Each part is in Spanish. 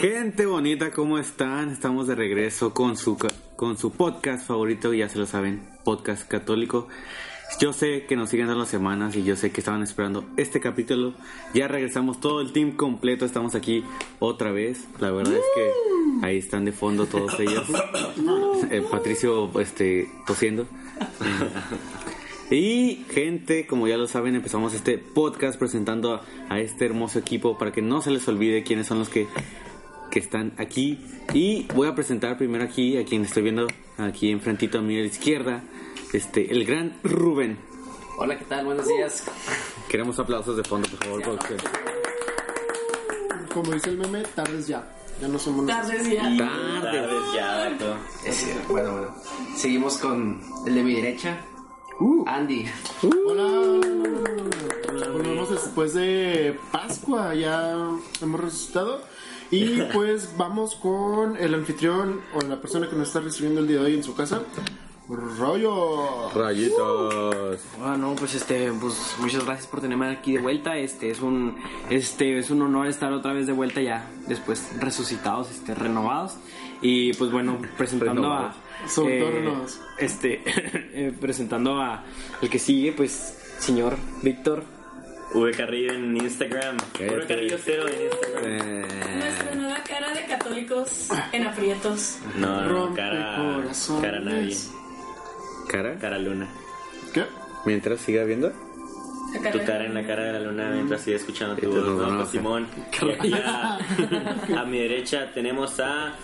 Gente bonita, ¿cómo están? Estamos de regreso con su, con su podcast favorito, ya se lo saben, podcast católico. Yo sé que nos siguen dando las semanas y yo sé que estaban esperando este capítulo. Ya regresamos todo el team completo, estamos aquí otra vez. La verdad es que ahí están de fondo todos ellos. Eh, Patricio este, tosiendo. Y gente, como ya lo saben, empezamos este podcast presentando a, a este hermoso equipo para que no se les olvide quiénes son los que, que están aquí. Y voy a presentar primero aquí a quien estoy viendo aquí enfrentito a mi izquierda, este, el gran Rubén. Hola, ¿qué tal? Buenos días. Queremos aplausos de fondo, por favor, producción. Como dice el meme, tardes ya. Ya no somos Tardes ya. Tarde. Tardes ya, dato. Es- bueno, bueno. Seguimos con el de mi derecha, Uh, Andy. hola. Volvemos después de Pascua, ya hemos resucitado. Y pues vamos con el anfitrión o la persona que nos está recibiendo el día de hoy en su casa. Rollo. Rayitos. Bueno, pues este, pues muchas gracias por tenerme aquí de vuelta. Este es un, este es un honor estar otra vez de vuelta ya, después resucitados, este, renovados. Y pues bueno, presentando Renovados. a, todo renovados. este, eh, presentando a el que sigue, pues, señor Víctor. V Carrillo en Instagram. V Carrillo cero en Instagram. Eh, Nuestra nueva cara de católicos en aprietos. No, no, Rompe cara. corazones. Cara nadie. cara, Cara luna. ¿Qué? mientras siga viendo. Tu cara en la cara de la luna mientras sigue escuchando tu voz. no. Simón. A mi derecha tenemos a.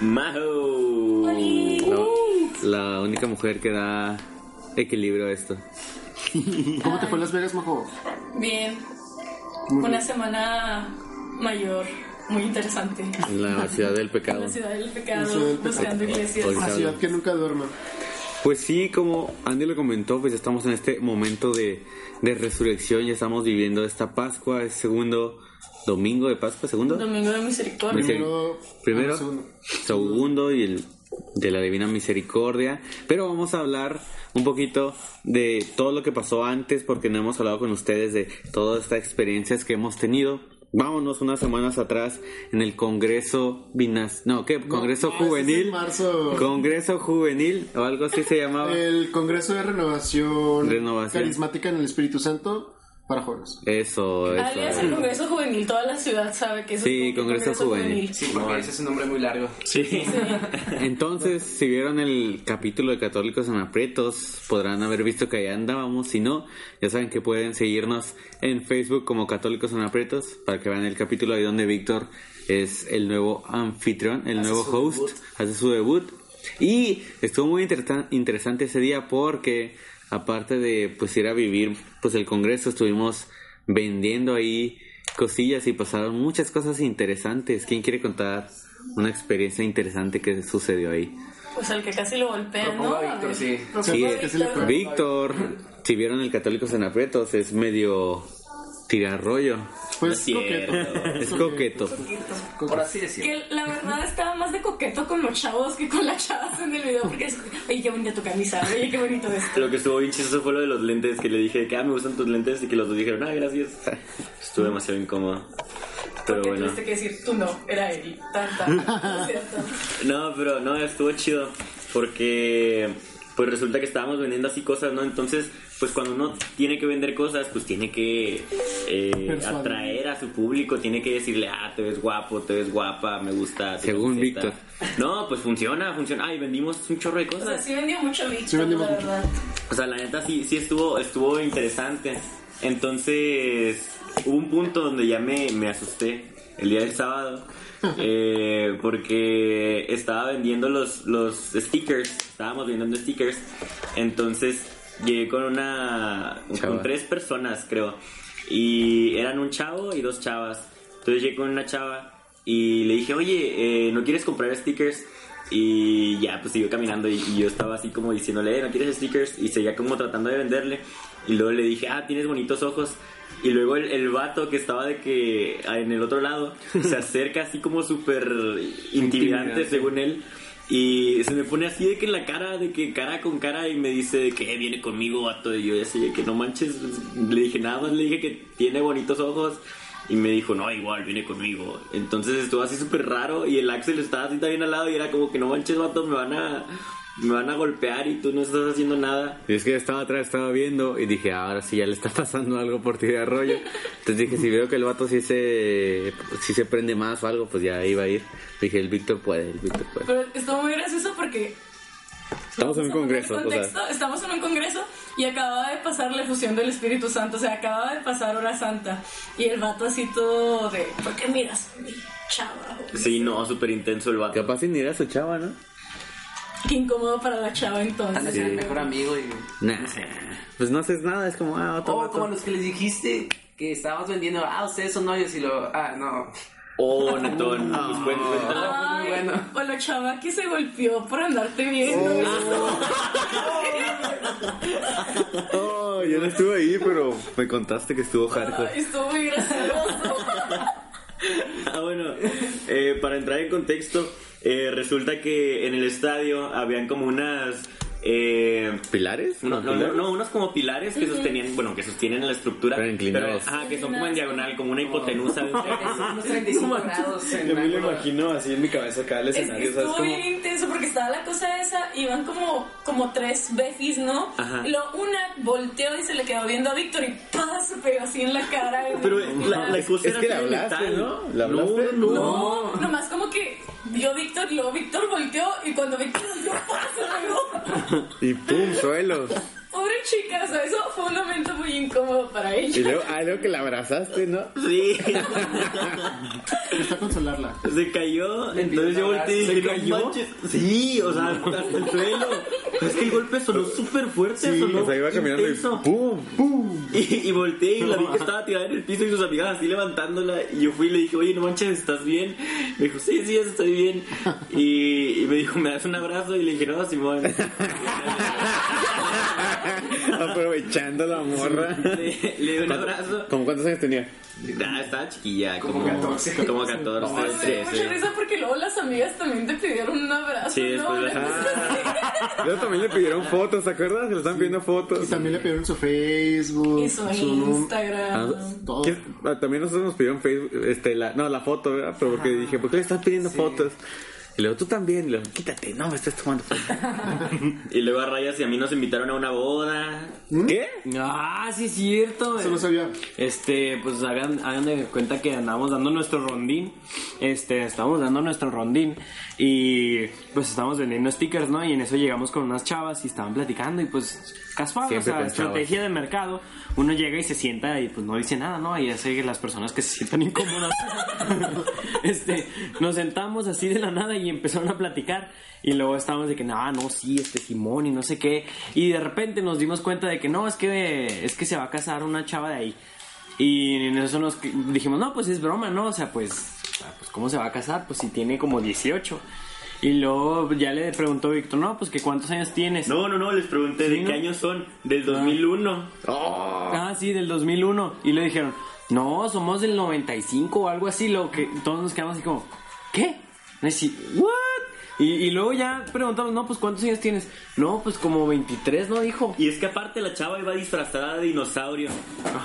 Majo. No, la única mujer que da equilibrio a esto. ¿Cómo te fue en Las Vegas, Majo? Bien. Muy Una bien. semana mayor, muy interesante. En la ciudad del En pecado. la ciudad del La pecado, ciudad del pecado. buscando iglesias. La ciudad que nunca duerme. Pues sí, como Andy lo comentó, pues estamos en este momento de, de resurrección, ya estamos viviendo esta Pascua, es segundo domingo de Pascua, segundo. Domingo de misericordia. Miseric- Primero, Primero, ah, segundo. segundo y el de la Divina Misericordia. Pero vamos a hablar un poquito de todo lo que pasó antes, porque no hemos hablado con ustedes de todas estas experiencias que hemos tenido. Vámonos unas semanas atrás en el Congreso Binas... No, ¿qué? Congreso no, ese es Juvenil. marzo. Congreso Juvenil, o algo así se llamaba. El Congreso de Renovación, Renovación. Carismática en el Espíritu Santo para jóvenes. Eso, Alias el eso. Congreso Juvenil, toda la ciudad sabe que es Sí, el Congreso Juvenil. Sí, porque ese es un nombre muy largo. Sí. Entonces, si vieron el capítulo de Católicos en Aprietos, podrán haber visto que ahí andábamos. Si no, ya saben que pueden seguirnos en Facebook como Católicos en Aprietos para que vean el capítulo ahí donde Víctor es el nuevo anfitrión, el nuevo host, debut. hace su debut. Y estuvo muy interesa- interesante ese día porque, aparte de pues ir a vivir pues el congreso, estuvimos vendiendo ahí cosillas y pasaron muchas cosas interesantes. ¿Quién quiere contar una experiencia interesante que sucedió ahí? Pues el que casi lo golpea, ¿no? A Víctor, sí. Sí, Víctor. Víctor, si vieron el Católicos en Aprietos, es medio tirarrollo. Pues No es cierto. coqueto. Es coqueto. Por así decirlo. Que la verdad estaba más de coqueto con los chavos que con las chavas en el video porque es, oye, qué bonita tu camisa, oye, qué bonito esto. Lo que estuvo bien chistoso fue lo de los lentes, que le dije que ah, me gustan tus lentes y que los dos dijeron, ah, gracias. Estuvo demasiado incómodo. Pero Porque bueno. tuviste que decir, tú no, era él. Tan, tan. ¿No es cierto? No, pero no, estuvo chido porque pues resulta que estábamos vendiendo así cosas, ¿no? Entonces, pues cuando uno tiene que vender cosas, pues tiene que eh, atraer a su público, tiene que decirle, ah, te ves guapo, te ves guapa, me gusta. Según camiseta". Víctor. No, pues funciona, funciona. Ay, vendimos un chorro de O sea, cosas. sí vendió mucho Víctor, Sí vendimos la mucho. verdad. O sea, la neta sí, sí estuvo, estuvo interesante. Entonces, hubo un punto donde ya me, me asusté el día del sábado. eh, porque estaba vendiendo los, los stickers. Estábamos vendiendo stickers. Entonces, llegué con una. Chava. con tres personas, creo. Y eran un chavo y dos chavas. Entonces llegué con una chava y le dije, oye, eh, ¿no quieres comprar stickers? Y ya, pues siguió caminando y, y yo estaba así como diciéndole, "Eh, ¿no quieres stickers? Y seguía como tratando de venderle. Y luego le dije, ah, tienes bonitos ojos. Y luego el, el vato que estaba de que en el otro lado se acerca así como súper intimidante Intimidante. según él. Y se me pone así de que en la cara, de que cara con cara y me dice que "Eh, viene conmigo vato. Y yo así de que no manches, le dije nada más, le dije que tiene bonitos ojos. Y me dijo, no, igual, viene conmigo. Entonces estuvo así súper raro y el Axel estaba así también al lado y era como que no manches, vato, me van a, me van a golpear y tú no estás haciendo nada. Y es que estaba atrás, estaba viendo y dije, ahora sí ya le está pasando algo por ti de arroyo. Entonces dije, si veo que el vato sí se, sí se prende más o algo, pues ya iba a ir. Dije, el Víctor puede, el Víctor puede. Pero estuvo muy gracioso porque Estamos en un congreso, o sea. contexto, Estamos en un congreso y acababa de pasar la efusión del Espíritu Santo, o sea, acababa de pasar hora santa. Y el vato así todo de, ¿por qué miras a mi chava? Sí, no, súper intenso el vato. Capaz sin ir a su chava, ¿no? Qué incómodo para la chava entonces. ser el mejor amigo y... Nah, pues no haces nada, es como, ah, otro O vato. como los que les dijiste que estábamos vendiendo, ah, ustedes son novios y lo... Ah, no. Oh, Netón, pues cuenta, cuenta. muy Ay, bueno. O la chava que se golpeó por andarte viendo. Oh, yo no estuve ahí, pero me contaste que estuvo hardcore. Ay, estuvo muy gracioso. Ah, bueno, eh, para entrar en contexto, eh, resulta que en el estadio habían como unas... Eh, ¿Pilares? no, no, no, no, unos como pilares que sostenían, bueno, que sostienen la estructura. Pero inclinados. ajá, que son como en diagonal, como una hipotenusa. de unos 35 grados Yo me lo imagino así en mi cabeza acá el Es escenario, ¿sabes? estuvo Como... bien intenso porque estaba la cosa esa, iban como, como tres befis, ¿no? Ajá. Y luego una volteó y se le quedó viendo a Víctor y ¡pah! se pegó así en la cara. Pero la, la cosa Es era que le así hablaste, metal. ¿no? ¿Le hablaste? No, no. No, nomás como que vio Víctor luego Víctor volteó y cuando Víctor volteó, ¡pah! se pegó. Y pum, suelo. Pobre chica, o sea, eso fue un momento muy incómodo para Y ella. luego, ah, luego que la abrazaste, ¿no? Sí, Está a consolarla. se cayó, entonces yo volteé y ¿Se dije, "No cayó? manches". Sí, o sea, hasta el suelo. Es que el golpe sonó súper fuerte, Sí, sonó o sea, iba caminando y intenso. pum, pum. Y, y volteé y la vi que estaba tirada en el piso y sus amigas así levantándola. Y yo fui y le dije, oye, no manches, ¿estás bien? Me dijo, sí, sí, estoy bien. Y, y me dijo, ¿me das un abrazo? Y le dije, no, Simón. Aprovechando la morra. Le, le di un abrazo. ¿Cómo cuántos años tenía? Ah, estaba chiquilla, como, Como 14. Como 14, Me dio mucha 13. risa porque luego las amigas también te pidieron un abrazo. Sí, ¿no? después las- Luego también le pidieron fotos, ¿te acuerdas? Se le están pidiendo Y fotos. también le pidieron su Facebook, Y su num- Instagram. todo. ¿Qué? Ah, También nosotros nos pidieron Facebook, este, la, no, la foto, ¿verdad? Pero porque dije, ¿por qué le estás pidiendo fotos? Y luego tú también, y luego, quítate, no me estés tomando. Y luego a Rayas y a mí nos invitaron a una boda. ¿Qué? Ah, sí es cierto. Eso no sabía. Este, pues hagan, hagan de cuenta que andábamos dando nuestro rondín. Este, estábamos dando nuestro rondín. Y pues estábamos vendiendo stickers, ¿no? Y en eso llegamos con unas chavas y estaban platicando. Y pues, casual, o Siempre sea, con estrategia de mercado. Uno llega y se sienta y pues no dice nada, ¿no? Y hace que las personas que se sientan incómodas. este, nos sentamos así de la nada y empezaron a platicar. Y luego estábamos de que, no, no, sí, este Simón y no sé qué. Y de repente nos dimos cuenta de que no, es que, es que se va a casar una chava de ahí. Y en eso nos dijimos, no, pues es broma, ¿no? O sea, pues, o sea, pues ¿cómo se va a casar? Pues si tiene como 18. Y luego ya le preguntó Víctor, no, pues que cuántos años tienes. No, no, no, les pregunté Sí, de ¿no? qué años son. Del 2001. Ah, sí, del 2001. Y le dijeron, no, somos del 95 o algo así. Lo que todos nos quedamos así como, ¿qué? Así, ¿what? Y, y luego ya preguntamos, no, pues ¿cuántos años tienes? No, pues como 23, ¿no? Dijo. Y es que aparte la chava iba disfrazada de dinosaurio.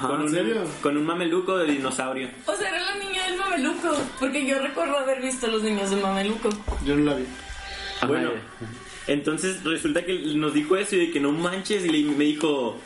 con, un, serio? con un mameluco de dinosaurio. O sea, era la niña del mameluco. Porque yo recuerdo haber visto a los niños del mameluco. Yo no la vi. Bueno, entonces resulta que nos dijo eso y de que no manches. Y le- me dijo,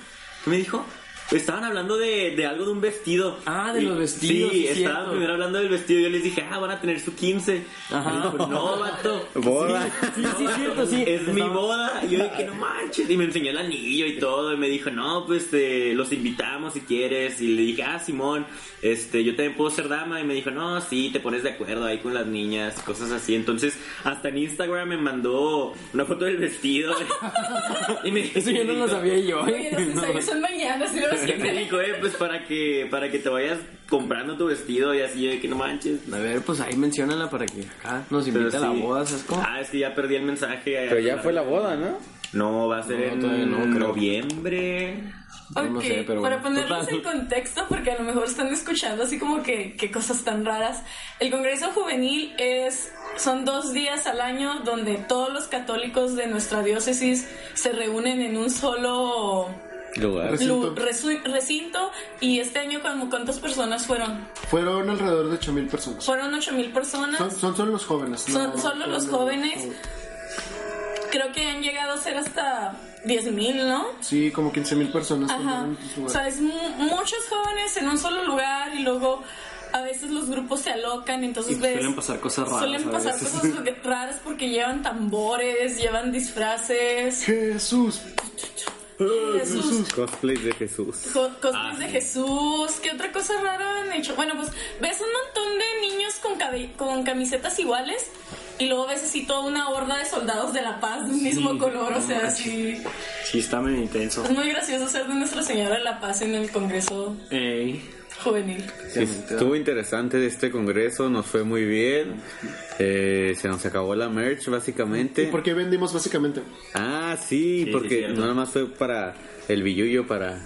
¿qué me dijo? Estaban hablando de, de algo de un vestido. Ah, de Y- los vestidos, Sí, sí, estaban cierto. primero hablando del vestido. Yo les dije, ah, van a tener su 15. Ajá. Me dijo, no, vato. Boda. Sí, sí, cierto, sí. Es mi boda. Y yo dije, no manches. Y me enseñó el anillo y todo. Y me dijo, no, pues eh, los invitamos si quieres. Y le dije, ah, Simón, este, yo también puedo ser dama. Y me dijo, no, sí, te pones de acuerdo ahí con las niñas, cosas así. Entonces, hasta en Instagram me mandó una foto del vestido. y me, Eso yo no lo sabía yo. Oye, ¿eh? los ensayos son mañana, si Y me siempre. dijo, eh, pues para que, para que te vayas comprando tu vestido y así, yo de que no manches. A ver, pues ahí menciónala para que acá nos Pero invite a la sí. boda, ¿sabes cómo? Ah, es que ya perdí el mensaje. Pero ya fue la boda, ¿no? No, va a ser No, en no, noviembre. No, no Ok, sé, pero para bueno, ponerlos en contexto, porque a lo mejor están escuchando así como que, que cosas tan raras. El Congreso Juvenil es, son dos días al año donde todos los católicos de nuestra diócesis se reúnen en un solo Lugar. Recinto. lu- resu- recinto. Y este año, como ¿cuántas personas fueron? Fueron alrededor de 8000 personas. Fueron 8000 personas. Son, son solo los jóvenes. Son no- solo los jóvenes. Creo que han llegado a ser hasta 10.000, ¿no? Sí, como 15000 personas. Ajá. O sea, es mu- muchos jóvenes en un solo lugar y luego a veces los grupos se alocan, entonces Y ves... suelen pasar cosas raras. Suelen pasar cosas raras porque llevan tambores, llevan disfraces, Jesús. Jesús, Cosplay de Jesús. co- cosplays Ah, de sí. Jesús. ¿Qué otra cosa rara han hecho? Bueno, pues ves un montón de niños con, camisetas iguales y luego ves así toda una horda de soldados de la paz de un mismo color. O sea, así. Sí, está medio intenso. Es muy gracioso ser de Nuestra Señora de la Paz en el Congreso Ey. Juvenil. Sí, estuvo interesante este congreso, nos fue muy bien. Eh, se nos acabó la merch, básicamente. ¿Y por qué vendimos básicamente? Ah, sí, Sí, porque sí, no nada más fue para el billullo, para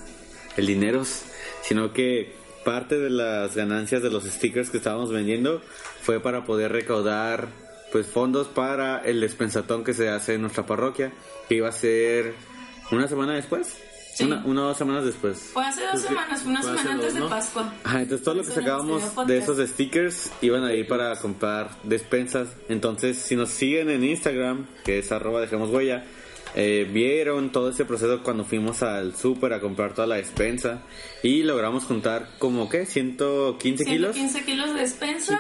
el dineros, sino que parte de las ganancias de los stickers que estábamos vendiendo fue para poder recaudar pues fondos para el despensatón que se hace en nuestra parroquia, que iba a ser una semana después, Sí. una, una o dos semanas después. Fue hace dos semanas, fue una semana antes dos, de ¿no? Pascua. Ajá, entonces todo lo que sacábamos anterior de esos stickers iban a ir para comprar despensas. Entonces, si nos siguen en Instagram, que es arroba dejemos huella, eh, vieron todo ese proceso cuando fuimos al súper a comprar toda la despensa y logramos juntar como, ¿qué? 115 kilos. 115 kilos de despensa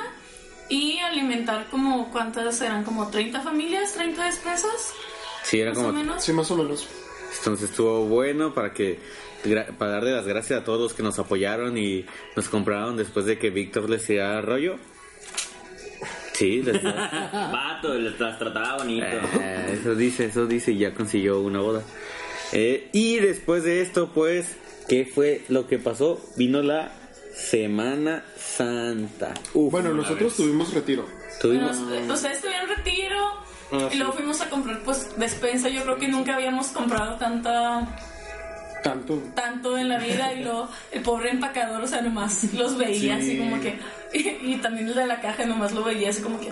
y alimentar como, ¿cuántas eran? Como 30 familias, 30 despensas, Sí, era más o como... menos. Sí, más o menos. Entonces estuvo bueno para que para darle las gracias a todos los que nos apoyaron y nos compraron después de que Víctor les tirara rollo. Sí, les Vato, las trataba bonito. Eh, eso dice, eso dice, y ya consiguió una boda. Eh, y después de esto, pues, ¿qué fue lo que pasó? Vino la Semana Santa. Uf, Bueno, nosotros tuvimos retiro. tuvimos... Bueno, ustedes tuvieron retiro Ah, y luego fuimos a comprar pues despensa. Yo creo que nunca habíamos comprado tanta Tanto. tanto en la vida y luego el pobre empacador, o sea, nomás los veía así como que y, y también el de la caja nomás lo veía así como que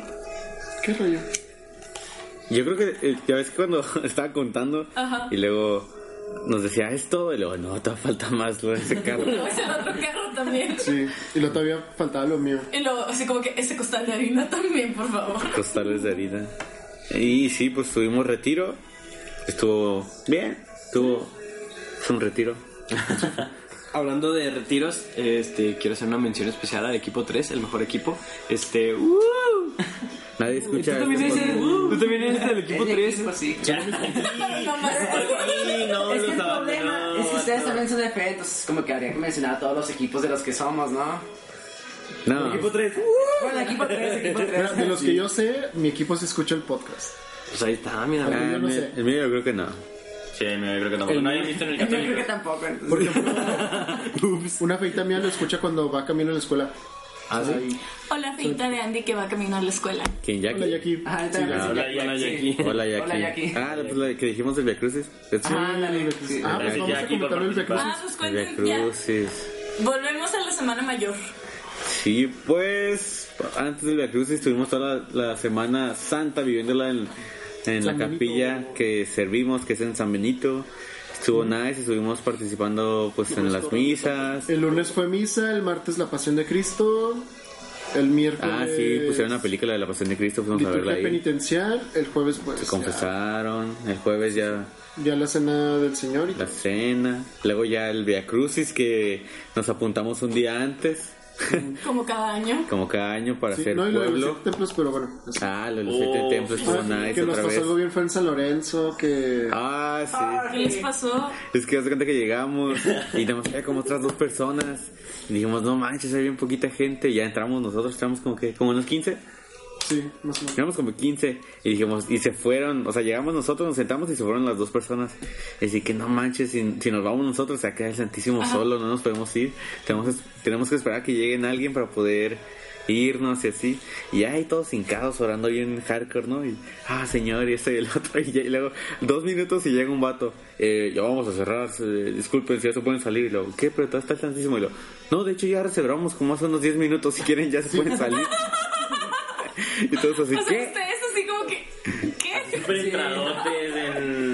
¿Qué rollo? Yo creo que, eh, ya ves que cuando estaba contando, Ajá. y luego nos decía, ¿es todo? Y luego, no, te falta más lo de ese carro. luego es el otro carro también. Sí. Y luego todavía faltaba lo mío. Y luego así como que ese costal de harina también, por favor. costales de harina. Y sí, pues tuvimos retiro. Estuvo bien, estuvo... Es un retiro. Hablando de retiros, este, quiero hacer una mención especial al equipo 3, el mejor equipo. Este, ¡uh! Nadie ¿Tú escucha también este eres, podcast. ¿Tú también eres del equipo Es de 3? equipo, sí. Nomás Sí, no, es que el problema es que ustedes también son de fe, entonces como que habría que mencionar a todos los equipos de los que somos, ¿no? No, Equipo 3. Bueno, equipo 3, equipo 3. Mira, de los que yo sé, mi equipo se escucha el podcast. Pues ahí está, mira. Ah, Ah, yo no el, sé. el mío yo creo que no. Sí, mira, yo creo que tampoco. Nadie ha visto en el Yo creo católico. que tampoco. entonces. Una feita mía lo escucha cuando va camino a la escuela. ¿Ah, sí? Hola, feita de Andy que va camino a la escuela. ¿Quién, Jackie? Hola, Jackie. También Sí, hola, hola. Jackie. Hola, Jackie. Hola, Jackie. Ah, pues la que dijimos del Via Crucis. Ajá, ándale, sí. Ah, pues vamos a comentar el Via Crucis. Ah, pues El Via cuenten ya. Crucis. Volvemos a la semana mayor. Sí, pues antes del Via Crucis estuvimos toda la, la Semana Santa viviéndola en, en la Benito. capilla que servimos, que es en San Benito. Estuvo nice, estuvimos participando pues en las misas. El lunes fue misa, el martes la pasión de Cristo, el miércoles. Ah, sí, pusieron una película de la Pasión de Cristo, fuimos a verla ahí. penitencial, el jueves pues Se ya, confesaron, el jueves ya ya la cena del Señor y la cena, luego ya el Via Crucis que nos apuntamos un día antes, Como cada año. como cada año para Sí, hacer no, y lo de los siete templos, pero bueno. Ah, lo de los siete Oh, templos estuvo Ah, nice que nos pasó algo bien fue en San Lorenzo, que... Ah, sí. ¿Qué les pasó? Es que hace cuenta que llegamos y tenemos que como otras dos personas. Y dijimos, no manches, hay bien poquita gente. Y ya entramos nosotros, entramos como que, como unos 15. Sí, más o menos. Llegamos como 15 y dijimos, y se fueron, o sea, llegamos nosotros, nos sentamos y se fueron las dos personas. Y así que no manches, si, si nos vamos nosotros, se queda el Santísimo solo, no nos podemos ir. Tenemos, tenemos que esperar a que lleguen alguien para poder irnos y así. Y ahí todos hincados orando bien hardcore, ¿no? Y, ah, señor, y este y el otro. Y, ya- y luego, dos minutos y llega un vato. Eh, ya vamos a cerrar, eh, disculpen si ya se pueden salir. Y luego, ¿qué? Pero está el Santísimo. Y luego, no, de hecho ya reservamos como hace unos 10 minutos. Si quieren, ya se pueden salir. Y todos así, O sea, ¿qué? ustedes así como que. ¿Qué? Súper entradotes en, en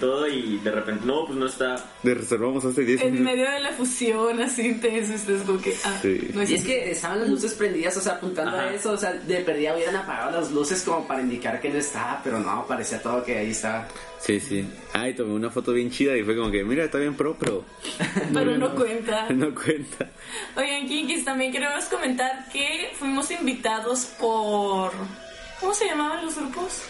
todo y de repente, no, pues no está. De reservamos hace 10 En medio de la fusión, así intenso, ustedes como que, ah, Sí. no es Y es que estaban las luces prendidas, o sea, apuntando Ajá. a eso, o sea, de perdida hubieran apagado las luces como para indicar que no estaba, pero no, parecía todo que ahí estaba. Sí, sí. Ay, tomé una foto bien chida y fue como que, mira, está bien pro, pero pero no cuenta. no cuenta. Oigan, Kinkis, también queremos comentar que fuimos invitados por... ¿Cómo se llamaban los grupos?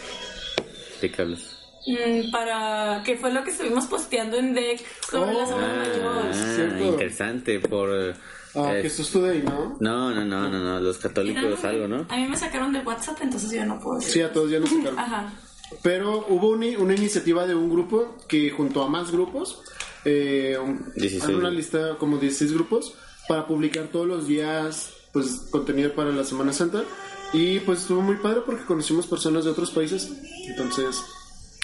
¿De qué hablas? Mm, para... que fue lo que estuvimos posteando en DEC sobre Oh. las Semana Mayor. Ah, cierto. interesante. Por. Ah, eh, Jesús Today, ¿no? no, no, no, no, no. Los católicos, algo, ¿no? A mí me sacaron de WhatsApp, entonces yo no puedo decir. Sí, a todos ya nos sacaron. Ajá. Pero hubo una, una iniciativa de un grupo que junto a más grupos, eh, un- 16. hace una lista como 16 grupos para publicar todos los días pues contenido para la Semana Santa y pues estuvo muy padre porque conocimos personas de otros países. Entonces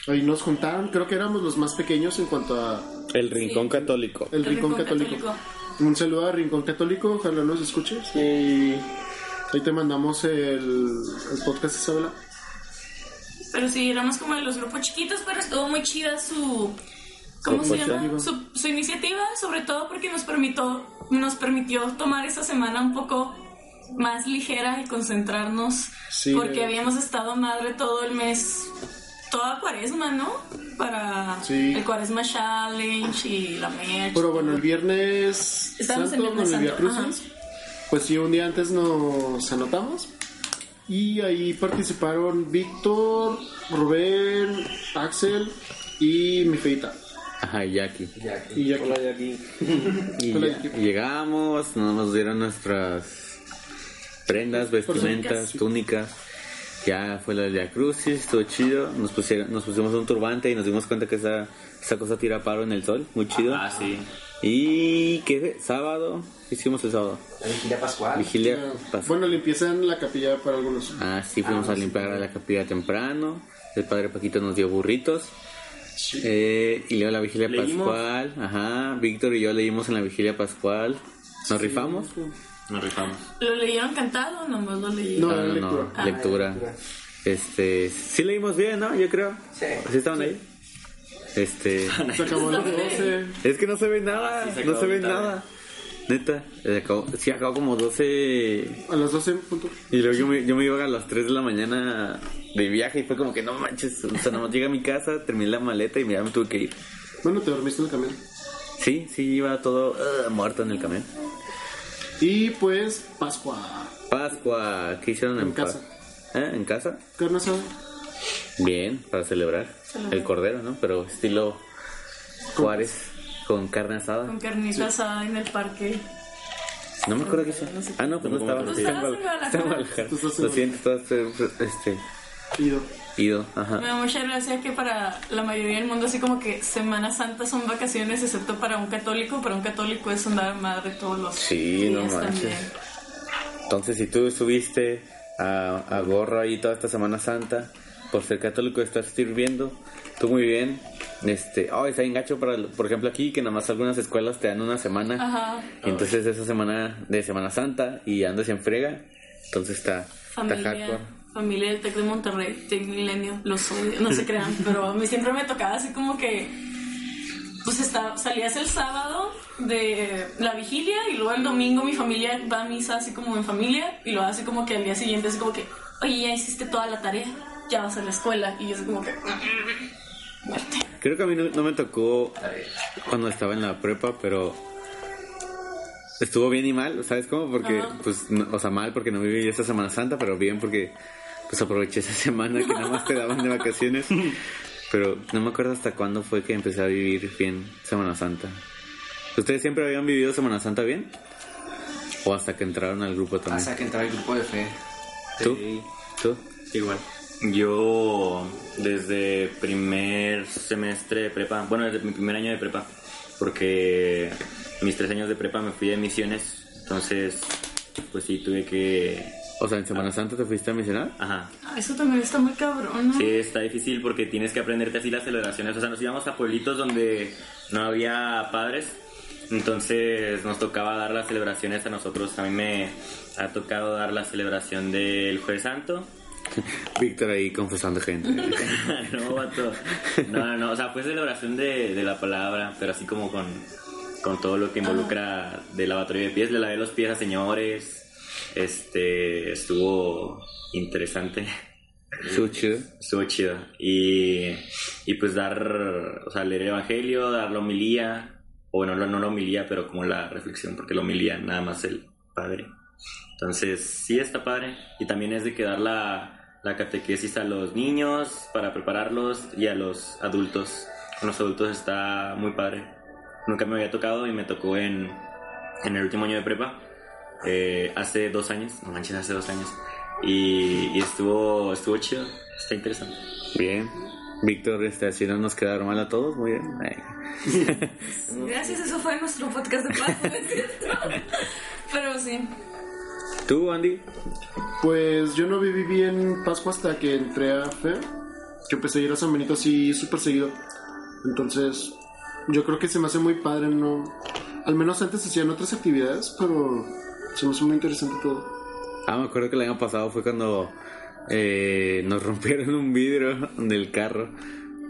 ahí nos juntaron, creo que éramos los más pequeños en cuanto a El Rincón Católico. el El Rincón, Rincón Católico. Católico. Un saludo a Rincón Católico, ojalá nos escuches y ahí te mandamos el, el podcast Isabela. Pero sí, éramos como de los grupos chiquitos, pero estuvo muy chida su... ¿Cómo se llama? iniciativa. Su, su iniciativa, sobre todo porque nos permitió, nos permitió tomar esa semana un poco más ligera y concentrarnos. Sí, porque eh. habíamos estado madre todo el mes, toda cuaresma, ¿no? Para Sí. el cuaresma challenge y la merch. Pero bueno, el viernes Estamos en santo Viernes con el Santo, Crucis, pues sí, un día antes nos anotamos y ahí participaron Víctor, Rubén, Axel y mi feita. Ajá, y Jackie. Y Jackie. Y, Hola, ya- Jackie. y llegamos, nos dieron nuestras prendas, vestimentas, túnicas. Ya fue la del Via Crucis, estuvo chido. Nos, pusieron, nos pusimos un turbante y nos dimos cuenta que esa, esa cosa tira paro en el sol, muy chido. Ah, sí. Y ¿qué? Sábado, ¿qué hicimos el sábado? La vigilia pascual. Vigilia. Ah, pas- Bueno, limpieza en la capilla para algunos. Ah, sí, fuimos a limpiar la capilla temprano. El padre Paquito nos dio burritos. Eh, y luego la vigilia Leímos. pascual. Ajá, Víctor y yo leímos en la vigilia pascual. ¿Nos rifamos? Nos rifamos. ¿Lo leyeron cantado o nomás lo leyeron? No, No, era no, no, lectura. lectura. Ah, lectura. Este, sí leímos bien, ¿no? Yo creo. Sí. ¿Sí estaban ahí? Este, Se acabó a las 12. es que no se ve nada, Ah, sí, se no se ve nada. Neta, se acabó, sí acabó como 12 A las 12 en punto. y luego yo me, yo me iba a las 3 de la mañana de viaje y fue como que no manches, o sea, nomás llegué a mi casa, terminé la maleta y ya me tuve que ir. Bueno, te dormiste en el camión. Sí, sí, iba todo uh, muerto en el camión. Y pues, Pascua. Pascua, ¿qué hicieron en, En casa. ¿Eh? ¿En casa? Carne asada. Bien, para celebrar. El cordero, ¿no? Pero estilo Juárez, con carne asada. Con carnita asada en el parque. No me acuerdo qué hice. Ah, no, pues no estaba. Tú Estaba en Guadalajara. Tú en Lo siento, estás, este, Ido. ido, Me ajá. da mucha gracia que para la mayoría del mundo así como que Semana Santa son vacaciones, excepto para un católico. Para un católico es andar madre todos los Sí, no días manches. también. Entonces, si tú subiste a, a gorro ahí toda esta Semana Santa, por ser católico estás sirviendo, tú muy bien. Este, oh, está bien gacho para, por ejemplo, aquí que nada más algunas escuelas te dan una semana. Ajá. Y entonces esa semana de Semana Santa y andas en frega, entonces está, está Familia, hardcore. Familia del Tec de Monterrey, Tec Milenio, los odio, no se crean, pero a mí siempre me tocaba así como que, pues está, salías el sábado de la vigilia y luego el domingo mi familia va a misa así como en familia y luego así como que al día siguiente así como que, oye, ya hiciste toda la tarea, ya vas a la escuela y yo así como que, muerte. Creo que a mí no, no me tocó cuando estaba en la prepa, pero estuvo bien y mal, ¿sabes cómo? Porque, pues, no- o sea, mal porque no viví esta Semana Santa, pero bien porque, pues, aproveché esa semana que nada más te daban de vacaciones. Pero no me acuerdo hasta cuándo fue que empecé a vivir bien Semana Santa. ¿Ustedes siempre habían vivido Semana Santa bien? ¿O hasta que entraron al grupo también? Hasta que entró el grupo de fe. ¿Tú? Sí. ¿Tú? Igual. Yo desde primer semestre de prepa, bueno, desde mi primer año de prepa, porque mis tres años de prepa me fui de misiones, entonces, pues sí, tuve que... O sea, ¿en Semana Santa te fuiste a misionar? Ajá. Ah, Eso también está muy cabrón, ¿no? Sí, está difícil porque tienes que aprenderte así las celebraciones. O sea, nos íbamos a pueblitos donde no había padres. Entonces nos tocaba dar las celebraciones a nosotros. A mí me ha tocado dar la celebración del Jueves Santo, Víctor ahí confesando gente. no, vato. No, no, no. O sea, fue celebración de, de la palabra, pero así como con, con todo lo que involucra de lavatorio de pies. Le lavé los pies a señores. Este, estuvo interesante. Estuvo chido. Estuvo chido. Y, y pues dar, o sea, leer el evangelio, dar la homilía. O bueno, no, no la homilía, pero como la reflexión, porque la homilía nada más el padre. Entonces, sí está padre. Y también es de que dar la, la catequesis a los niños para prepararlos y a los adultos. Con los adultos está muy padre. Nunca me había tocado y me tocó en, en el último año de prepa. Eh, hace dos años, no manches, hace dos años. Y, y estuvo, estuvo chido. Está interesante. Bien. Víctor, este, así no nos quedaron mal a todos. Muy bien. Gracias, eso fue nuestro podcast de paz, ¿no es cierto? Pero sí. ¿Tú, Andy? Pues yo no viví bien Pascua hasta que entré a fe. Que empecé a ir a San Benito así súper seguido. Entonces, yo creo que se me hace muy padre, ¿no? Al menos antes hacían otras actividades, pero se me hace muy interesante todo. Ah, me acuerdo que el año pasado fue cuando eh, nos rompieron un vidrio del carro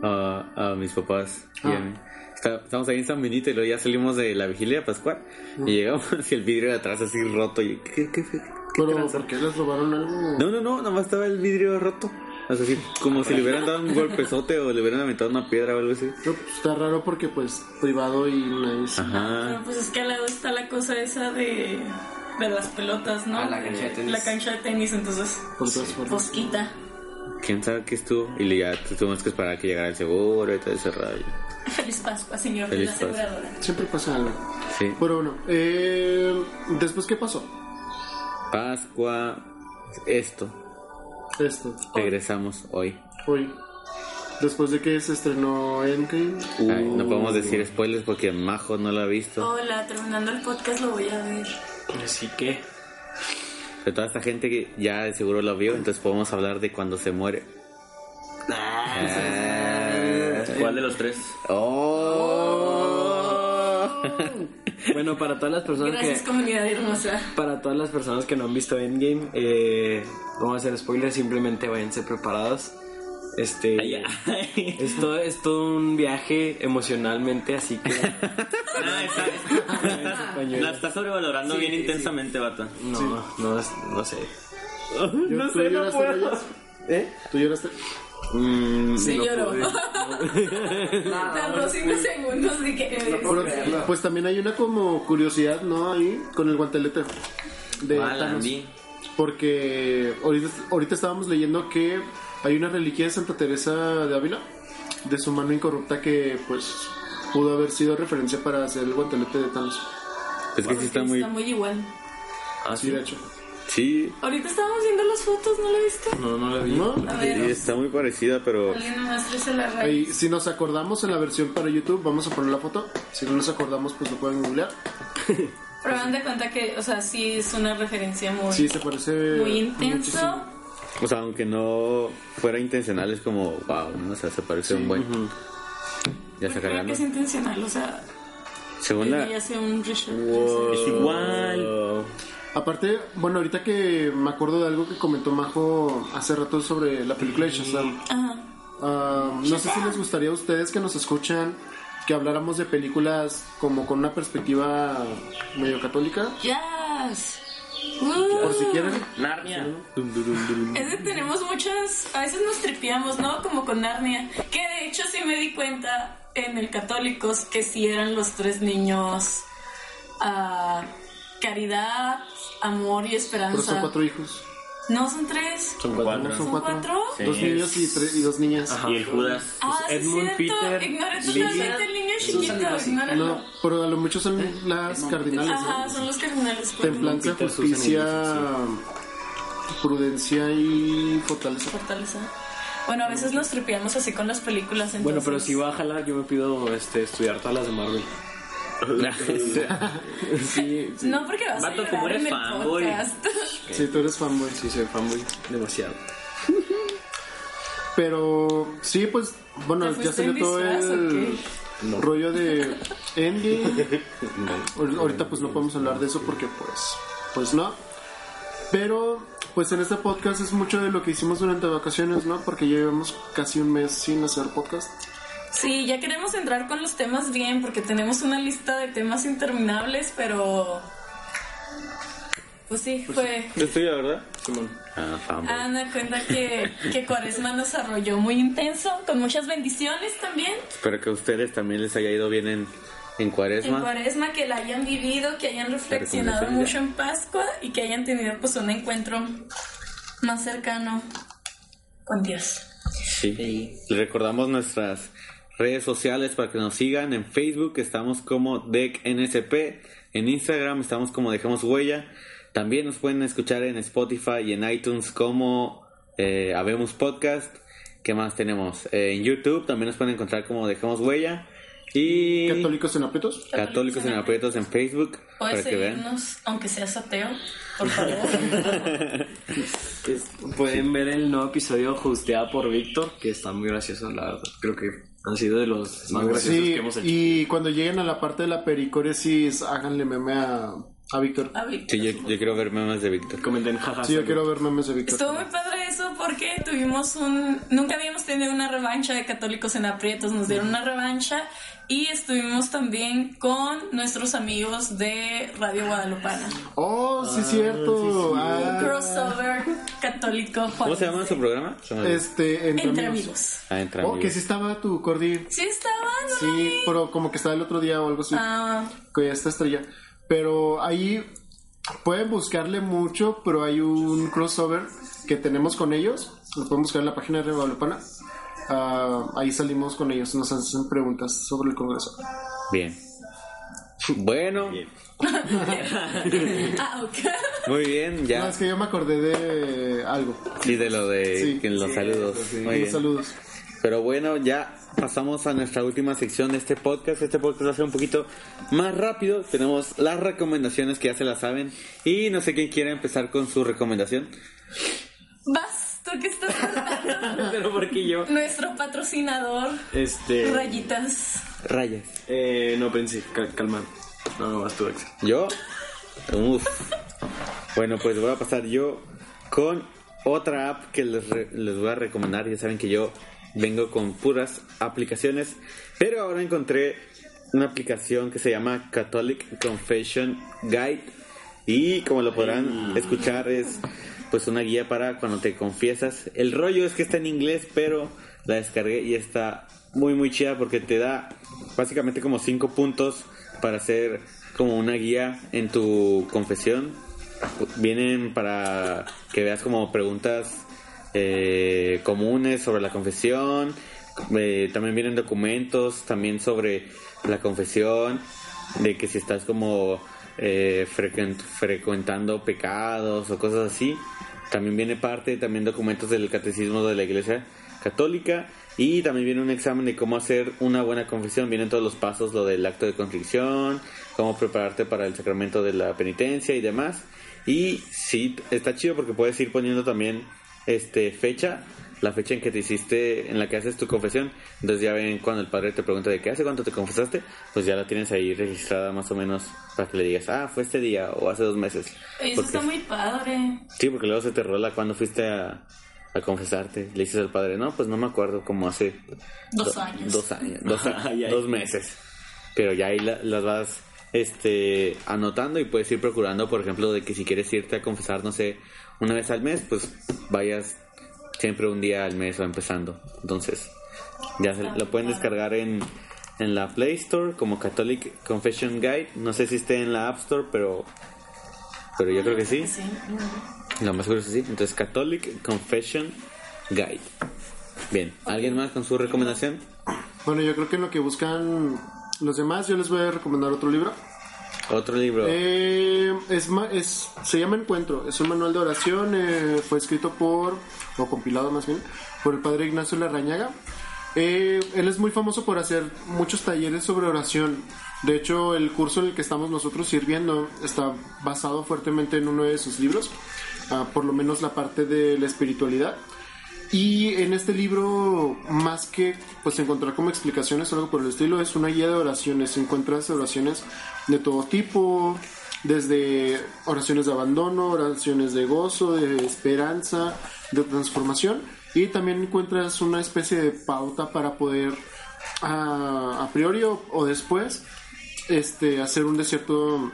a, a mis papás y a Ah. mí. Está- Estamos ahí en San Benito y luego ya salimos de la vigilia pascual y llegamos y el vidrio de atrás así roto. Y, ¿qué, qué, qué, qué Pero? ¿por qué les robaron algo? No, no, no, nomás estaba el vidrio roto. O sea, así, como si le hubieran dado un golpezote o le hubieran aventado una piedra o algo así. No, pues, está raro porque, pues, privado y nice. Ajá. Pero pues es que al lado está la cosa esa de, de las pelotas, ¿no? Ah, la cancha de tenis. La cancha de tenis, entonces, Por todas formas. posquita. ¿Quién sabe qué estuvo? Y le- ya tuvimos que esperar a que llegara el seguro y todo ese rollo. Feliz Pascua, señor de Feliz la Pascua. aseguradora. Siempre pasa algo. Sí. Pero bueno, eh, ¿después qué pasó? Pascua, esto. Esto, Regresamos hoy. hoy. Después de que se estrenó Endgame. Ay, no podemos decir spoilers porque Majo no lo ha visto. Hola, terminando el podcast lo voy a ver. Así que. Pero toda esta gente que ya de seguro lo vio, entonces podemos hablar de cuando se muere. Ah. ¿Cuál de los tres? Oh. Bueno, para todas las personas Gracias, que. comunidad hermosa. Para todas las personas que no han visto Endgame, eh, vamos a hacer spoilers, simplemente váyanse preparados. Este. Ay, ay. Es todo, es todo un viaje emocionalmente, así que. Ah, está- la está sobrevalorando Sí, bien sí. intensamente, vato. No, no, es- no sé. ¿Tú lloraste, Reyes? ¿Eh? ¿Tú lloraste? Mm, Se no lloró. Tardó 5 segundos de que. Pero, pues también hay una como curiosidad, ¿no? Ahí, con el guantelete de ¿Cuál, Thanos. Andy? Porque ahorita, ahorita estábamos leyendo que hay una reliquia de Santa Teresa de Ávila, de su mano incorrupta, que pues pudo haber sido referencia para hacer el guantelete de Thanos. Es que sí está muy... Está muy igual. Ah, Sí, sí. de hecho. Sí, Ahorita estábamos viendo las fotos, ¿no lo viste? No, no la vi. ¿No? A sí, ver, está muy parecida, pero... alguien la Ahí, si nos acordamos en la versión para YouTube, vamos a poner la foto. Si no nos acordamos, pues lo pueden googlear. Pero dan de cuenta que, o sea, sí es una referencia muy, Sí, se parece. muy intenso. muchísimo. O sea, aunque no fuera intencional, es como, wow, ¿no? O sea, se parece un buen... Ya está Creo cargando. que es intencional, o sea, Según la... ella hace un reshoot. Es igual. Aparte, bueno, ahorita que me acuerdo de algo que comentó Majo hace rato sobre la película de Shazam. Ajá. Ah, no sé si les gustaría a ustedes que nos escuchan que habláramos de películas como con una perspectiva medio católica. Yes. Por si quieren. Narnia. Es que tenemos muchas, a veces nos tripiamos, ¿no? Como con Narnia. Que de hecho sí me di cuenta en el Católicos que sí eran los tres niños ah, caridad, amor y esperanza. cuatro hijos. No, son tres. Son cuatro. son ¿Son cuatro. Sí. Dos niños y, tres- y dos niñas. Y el Judas. Ah, sí, Edmund, cierto. Peter, totalmente el niño chiquito. No, pero a lo mucho son las cardinales. ¿no? Ajá, son los cardinales. Templanza, Peter, Susan justicia, prudencia y fortaleza. Fortaleza. Bueno, a veces nos tripiamos así con las películas. Entonces... Bueno, pero si va a jalar, yo me pido este, estudiar todas las de Marvel. Sí, sí, No, porque vas Vato, a como llorar eres en el fanboy. podcast. Sí, tú eres fanboy. sí, soy fanboy. Demasiado. Pero sí, pues, bueno, ¿Te ya fuiste en salió todo disfraz o el No. rollo de Endgame. Ahor- Ahorita pues no podemos hablar de eso porque pues, pues no. Pero pues en este podcast es mucho de lo que hicimos durante vacaciones, ¿no? Porque ya llevamos casi un mes sin hacer podcast. Sí, ya queremos entrar con los temas bien porque tenemos una lista de temas interminables, pero... Pues sí, fue... ¿Es tuya, verdad? Simón. Ah, fanboy. Ana cuenta que, que Cuaresma nos arrolló muy intenso, con muchas bendiciones también. Espero que a ustedes también les haya ido bien en, en En cuaresma. Cuaresma, que la hayan vivido, que hayan reflexionado mucho en Pascua y que hayan tenido pues un encuentro más cercano con Dios. Sí. Les recordamos nuestras redes sociales para que nos sigan. En Facebook estamos como DECNSP. En Instagram estamos como Dejamos Huella. También nos pueden escuchar en Spotify y en iTunes como eh, Habemos Podcast. ¿Qué más tenemos? Eh, en YouTube también nos pueden encontrar como Dejamos Huella. Y ¿Católicos en aprietos? Católicos en Aprietos en Facebook. Puedes Para que vean. seguirnos, aunque seas ateo, por favor. Pueden ver el nuevo episodio hosteado por Víctor, que está muy gracioso, la verdad. Creo que han sido de los más graciosos Sí, que hemos hecho. y cuando lleguen a la parte de la pericoresis, háganle meme a, a Víctor. A Víctor. Sí, yo, yo quiero ver memes de Víctor. Comenten jaja. Sí, yo quiero ver memes de Víctor. Estuvo muy padre eso porque tuvimos un... Nunca habíamos tenido una revancha de católicos en aprietos, nos dieron una revancha y estuvimos también con nuestros amigos de Radio Guadalupana. Oh, sí, cierto. Ah, Crossover católico ¿Cómo se llama su programa? Este, entre, Entre amigos. amigos. Ah, entre Oh, que amigos. sí estaba tu cordi. Sí estaban, ¿no? Sí, pero como que estaba el otro día o algo así. Ah, Que ya está estrella. Pero ahí pueden buscarle mucho, pero hay un crossover que tenemos con ellos. Lo pueden buscar en la página de Guadalupana. Ah, ahí salimos con ellos, nos hacen preguntas sobre el Congreso. Bien. Bueno, ah, muy bien, No, ya. es que yo me acordé de algo. Sí, de lo de Sí. que en los saludos. Muy Unos bien. saludos. Pero bueno, ya pasamos a nuestra última sección de este podcast. Este podcast va a ser un poquito más rápido. Tenemos las recomendaciones que ya se las saben. Y no sé quién quiere empezar con su recomendación. Vas, tú que estás hablando. Pero porque yo. Nuestro patrocinador, Este. Rayitas. Rayas. Eh, no pensé, cal- calma. No, no, vas tú, Axel. ¿Yo? Uf. Bueno, pues voy a pasar yo con otra app que les, les voy a recomendar. Ya saben que yo vengo con puras aplicaciones. Pero ahora encontré una aplicación que se llama Catholic Confession Guide. Y como lo podrán escuchar es pues una guía para cuando te confiesas. El rollo es que está en inglés, pero la descargué y está muy muy chida porque te da básicamente como cinco puntos para hacer como una guía en tu confesión. Vienen para que veas como preguntas eh, comunes sobre la confesión. Eh, también vienen documentos también sobre la confesión, de que si estás como eh, frecuent- frecuentando pecados o cosas así. También viene parte, también documentos del catecismo de la iglesia católica y también viene un examen de cómo hacer una buena confesión. Vienen todos los pasos, lo del acto de contrición, cómo prepararte para el sacramento de la penitencia y demás. Y sí, está chido porque puedes ir poniendo también este fecha, la fecha en que te hiciste, en la que haces tu confesión. Entonces ya ven cuando el padre te pregunta de qué hace cuánto te confesaste, pues ya la tienes ahí registrada más o menos para que le digas, ah, fue este día o hace dos meses. Eso Porque- está muy padre. Sí, porque luego se te rola cuando fuiste a, a confesarte. Le dices al padre, no, pues no me acuerdo, como hace Dos do- años. Dos años, dos, a- dos meses. Pero ya ahí la- las vas este, anotando y puedes ir procurando, por ejemplo, de que si quieres irte a confesar, no sé, una vez al mes, pues vayas siempre un día al mes o empezando. Entonces, ya se- lo pueden descargar en, en la Play Store como Catholic Confession Guide. No sé si esté en la App Store, pero, pero yo creo que sí. Sí. Lo más seguro es que sí. Entonces, Catholic Confession Guide. Bien, ¿alguien más con su recomendación? Bueno, yo creo que en lo que buscan los demás, yo les voy a recomendar otro libro. Otro libro. Eh, es, es, se llama Encuentro, es un manual de oración, eh, fue escrito por, o compilado más bien, por el padre Ignacio Larrañaga. Eh, él es muy famoso por hacer muchos talleres sobre oración. De hecho, el curso en el que estamos nosotros sirviendo está basado fuertemente en uno de sus libros, ah, por lo menos la parte de la espiritualidad. Y en este libro, más que pues encontrar como explicaciones o algo por el estilo, es una guía de oraciones. Encuentras oraciones de todo tipo, desde oraciones de abandono, oraciones de gozo, de esperanza, de transformación y también encuentras una especie de pauta para poder a, priori o, o después este hacer un desierto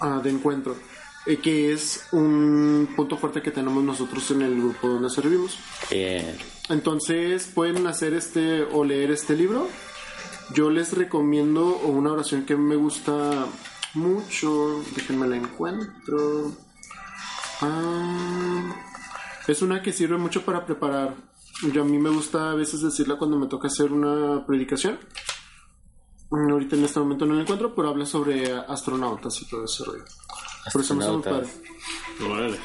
ah, de encuentro eh, que es un punto fuerte que tenemos nosotros en el grupo donde servimos. Entonces pueden hacer este o leer este libro. Yo les recomiendo una oración que me gusta mucho. Déjenme la encuentro. Ah, es una que sirve mucho para preparar. Yo a mí me gusta a veces decirla cuando me toca hacer una predicación. Mm, Ahorita en este momento no la encuentro, pero habla sobre astronautas y todo ese rollo. Por eso me hace muy padre. Órale.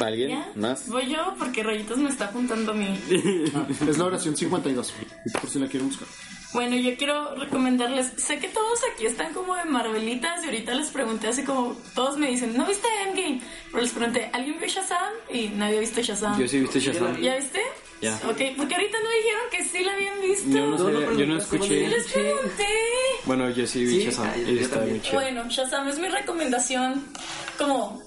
¿Alguien ¿Ya? más? Voy yo porque Rayitos me está apuntando a mí. Ah, es la oración 52, por si la quieren buscar. Bueno, yo quiero recomendarles, sé que todos aquí están como de Marvelitas y ahorita les pregunté así como, todos me dicen, ¿no viste Endgame? Pero les pregunté, ¿alguien vio Shazam? Y nadie ha visto Shazam. Yo sí viste Shazam. ¿Ya viste? Ya. Ok, porque ahorita no dijeron que sí la habían visto. Yo no, sé, yo no Yo escuché. les pregunté. Bueno, yo sí vi Sí, Shazam ah, yo y está muy chido. Bueno, Shazam es mi recomendación como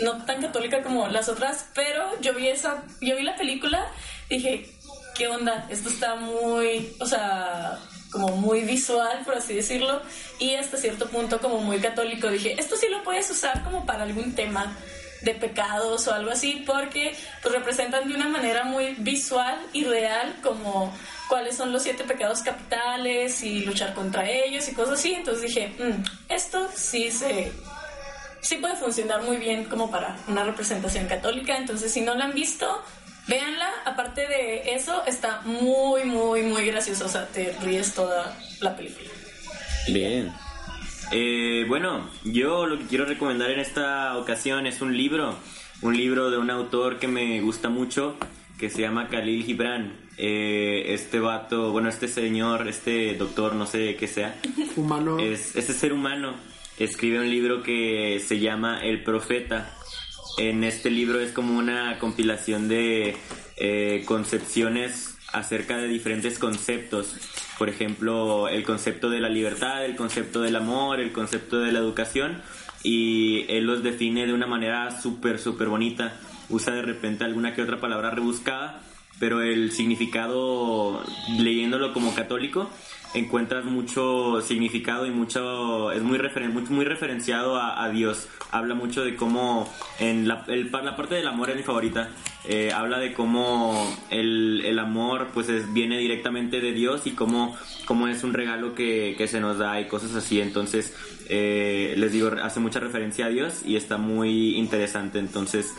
no tan católica como las otras, pero yo vi esa, yo vi la película, dije, ¿qué onda? Esto está muy, o sea, como muy visual, por así decirlo, y hasta cierto punto como muy católico. Dije, esto sí lo puedes usar como para algún tema de pecados o algo así, porque pues, representan de una manera muy visual y real como cuáles son los siete pecados capitales y luchar contra ellos y cosas así. Entonces dije, "Mm, esto sí se sí puede funcionar muy bien como para una representación católica. Entonces, si no la han visto, véanla. Aparte de eso, está muy, muy, muy graciosa. O sea, te ríes toda la película. Bien. Eh, bueno, yo lo que quiero recomendar en esta ocasión es un libro, un libro de un autor que me gusta mucho, que se llama Khalil Gibran. Eh, este vato, bueno, este señor, este doctor, no sé qué sea, Humano. es, este ser humano escribe un libro que se llama El Profeta. En este libro es como una compilación de eh, concepciones acerca de diferentes conceptos. Por ejemplo, el concepto de la libertad, el concepto del amor, el concepto de la educación. Y él los define de una manera súper, súper bonita. Usa de repente alguna que otra palabra rebuscada, pero el significado, leyéndolo como católico, encuentras mucho significado y mucho es muy referen- muy, muy referenciado a, Dios. Habla mucho de cómo en la, el- la parte del amor es mi favorita. Eh, habla de cómo el, el amor pues es- viene directamente de Dios y cómo, cómo es un regalo que, que se nos da y cosas así. Entonces eh, les digo hace mucha referencia a Dios y está muy interesante. Entonces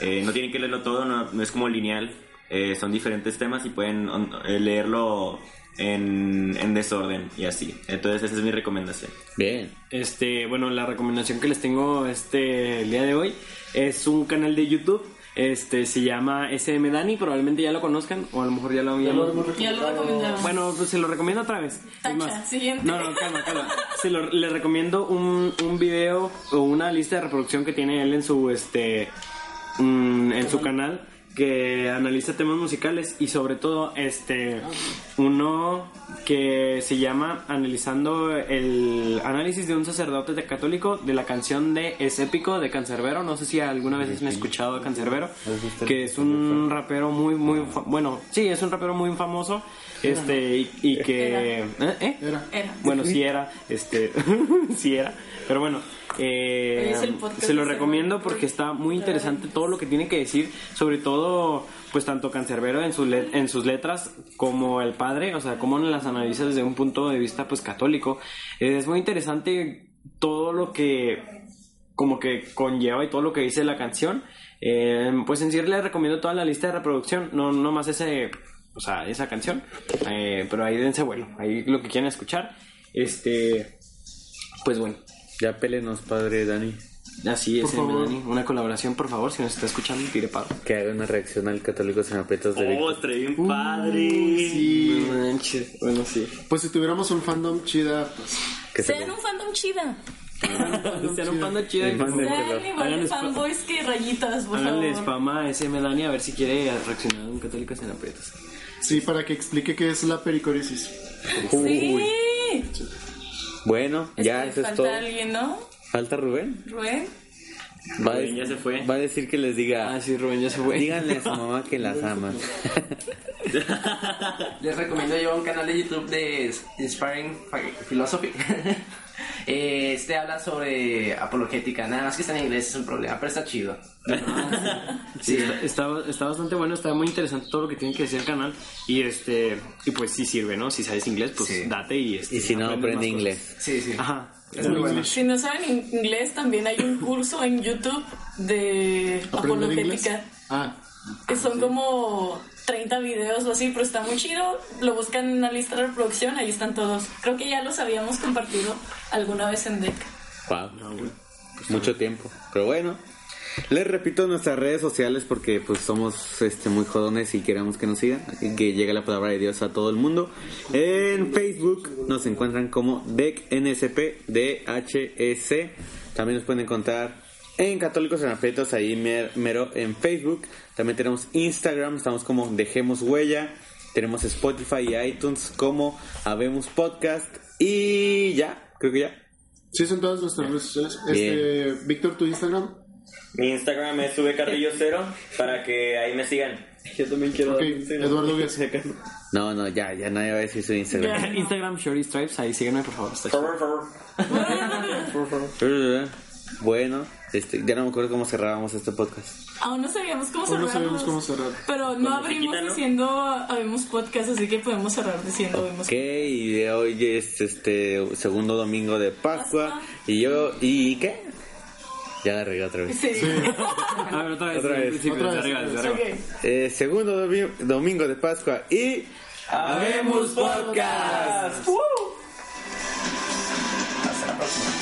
eh, no tienen que leerlo todo no, es como lineal. Eh, son diferentes temas y pueden leerlo en, en desorden y así. Entonces esa es mi recomendación. Bien. Este, bueno, la recomendación que les tengo este el día de hoy es un canal de YouTube. Este se llama SM Dani, probablemente ya lo conozcan o a lo mejor ya lo habían. Ya lo recomendamos. Bueno, pues se lo recomiendo otra vez. Es Tacha, más, siguiente. No, no, calma, calma. Se lo, le recomiendo un, un video o una lista de reproducción que tiene él en su este mm, en su canal que analiza temas musicales y sobre todo este uno que se llama analizando el análisis de un sacerdote de católico de la canción de Es épico de Cancerbero no sé si alguna vez me he escuchado a Cancerbero que es un rapero muy muy fa- bueno sí es un rapero muy famoso este y, y que ¿Eh? ¿Eh? Era. Era. bueno sí era este sí era pero bueno eh, se lo recomiendo porque está muy interesante todo lo que tiene que decir sobre todo pues tanto Cancerbero en sus en sus letras como el padre o sea cómo las analiza desde un punto de vista pues católico. Es muy interesante todo lo que como que conlleva y todo lo que dice la canción. Eh, pues en sí les recomiendo toda la lista de reproducción no no más ese o sea esa canción. Eh, pero ahí dense vuelo ahí lo que quieran escuchar. Este pues bueno Ya pélenos, padre Dani. Así es, favor. Dani. Una colaboración, por favor, si nos está escuchando, tire paro. Que haga una reacción al católico sin aprietos de ¡Oh, Víctor. bien padre! Sí. No manches. Bueno, sí. Pues si tuviéramos un fandom chida, pues. Que se Sean un fandom chida. Sean un panda chido. Sí, manden. Sean igual de Háganles pa- fanboys que rayitas, por Háganle favor. spam a SM Dani a ver si quiere reaccionar a un católico sin aprietos. Sí, para que explique qué es la pericoresis. Sí. Bueno, ya eso es falta todo. alguien, ¿no? ¿Falta Rubén? Rubén. Va Rubén ya se fue. va a decir que les diga, Ah, sí, Rubén ya se fue. díganle a su mamá que las aman. Les recomiendo yo un canal de YouTube de Inspiring Philosophy. Eh, Este habla sobre apologética. Nada más que está en inglés es un problema, pero está chido. Sí, está, está, está bastante bueno, está muy interesante todo lo que tiene que decir el canal. Y este y pues sí sirve, ¿no? Si sabes inglés, pues Sí. date y este, y si no, aprende inglés. Sí, sí. Ajá. Es muy bueno. Si no saben in- inglés, también hay un curso en YouTube de apologética. Ah, Que son como 30 videos o así, pero está muy chido. Lo buscan en la lista de reproducción, ahí están todos. Creo que ya los habíamos compartido alguna vez en DEC. Wow. Mucho tiempo. Pero bueno, les repito nuestras redes sociales porque pues somos este muy jodones y queremos que nos sigan, que llegue la palabra de Dios a todo el mundo. En Facebook nos encuentran como DECNSP, DHS. También nos pueden encontrar en Católicos en Aprietos, ahí mer- mero en Facebook. También tenemos Instagram, estamos como Dejemos Huella. Tenemos Spotify y iTunes como Habemos Podcast. Y ya, creo que ya. sí, son todas nuestras redes sociales. Bien. Este, Víctor, tu Instagram. Mi Instagram es subcarrillo0 para que ahí me sigan. Yo también quiero Ok, dar un Instagram. Eduardo García. No, no, ya, ya nadie va a decir su Instagram. Ya. Instagram Shorty Stripes, ahí sígueme por favor. Por favor. Bueno, este, ya no me acuerdo cómo cerrábamos este podcast. Aún no sabíamos cómo cerrar. Pero no abrimos diciendo habemos podcast, así que podemos cerrar diciendo habemos Ok, y de hoy es este segundo domingo de Pascua. Y yo, ¿y qué? Ya la regué otra vez. Sí. A ver, otra vez. Otra vez. Eh, segundo domingo de Pascua y... ¡Habemos Podcast! Uh. Hasta la próxima.